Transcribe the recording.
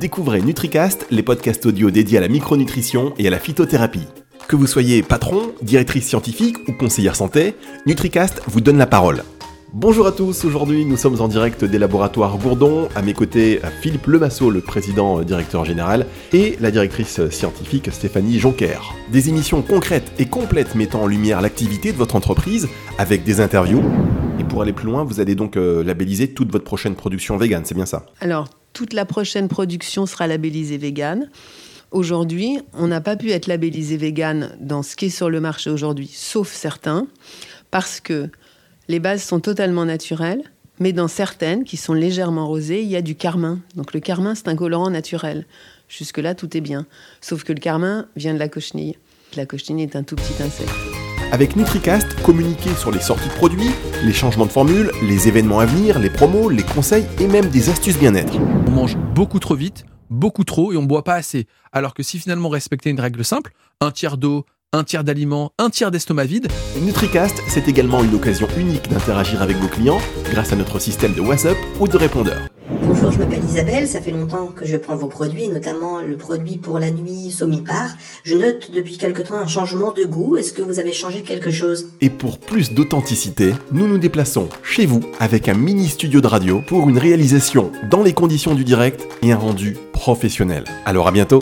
Découvrez NutriCast, les podcasts audio dédiés à la micronutrition et à la phytothérapie. Que vous soyez patron, directrice scientifique ou conseillère santé, NutriCast vous donne la parole. Bonjour à tous, aujourd'hui nous sommes en direct des laboratoires Gourdon, à mes côtés Philippe Lemasso, le président euh, directeur général, et la directrice scientifique Stéphanie Jonker. Des émissions concrètes et complètes mettant en lumière l'activité de votre entreprise, avec des interviews. Et pour aller plus loin, vous allez donc euh, labelliser toute votre prochaine production vegan, c'est bien ça? Toute la prochaine production sera labellisée vegan. Aujourd'hui, on n'a pas pu être labellisé vegan dans ce qui est sur le marché aujourd'hui, sauf certains, parce que les bases sont totalement naturelles, mais dans certaines, qui sont légèrement rosées, il y a du carmin. Donc le carmin, c'est un colorant naturel. Jusque-là, tout est bien. Sauf que le carmin vient de la cochenille. La cochenille est un tout petit insecte. Avec NutriCast, communiquez sur les sorties de produits, les changements de formule, les événements à venir, les promos, les conseils et même des astuces bien-être. On mange beaucoup trop vite, beaucoup trop et on boit pas assez. Alors que si finalement on respectait une règle simple, un tiers d'eau, un tiers d'aliments, un tiers d'estomac vide. NutriCast, c'est également une occasion unique d'interagir avec vos clients grâce à notre système de WhatsApp ou de répondeur. Bonjour, je m'appelle Isabelle, ça fait longtemps que je prends vos produits, notamment le produit pour la nuit Somipar. Je note depuis quelque temps un changement de goût, est-ce que vous avez changé quelque chose? Et pour plus d'authenticité, nous nous déplaçons chez vous avec un mini studio de radio pour une réalisation dans les conditions du direct et un rendu professionnel. Alors à bientôt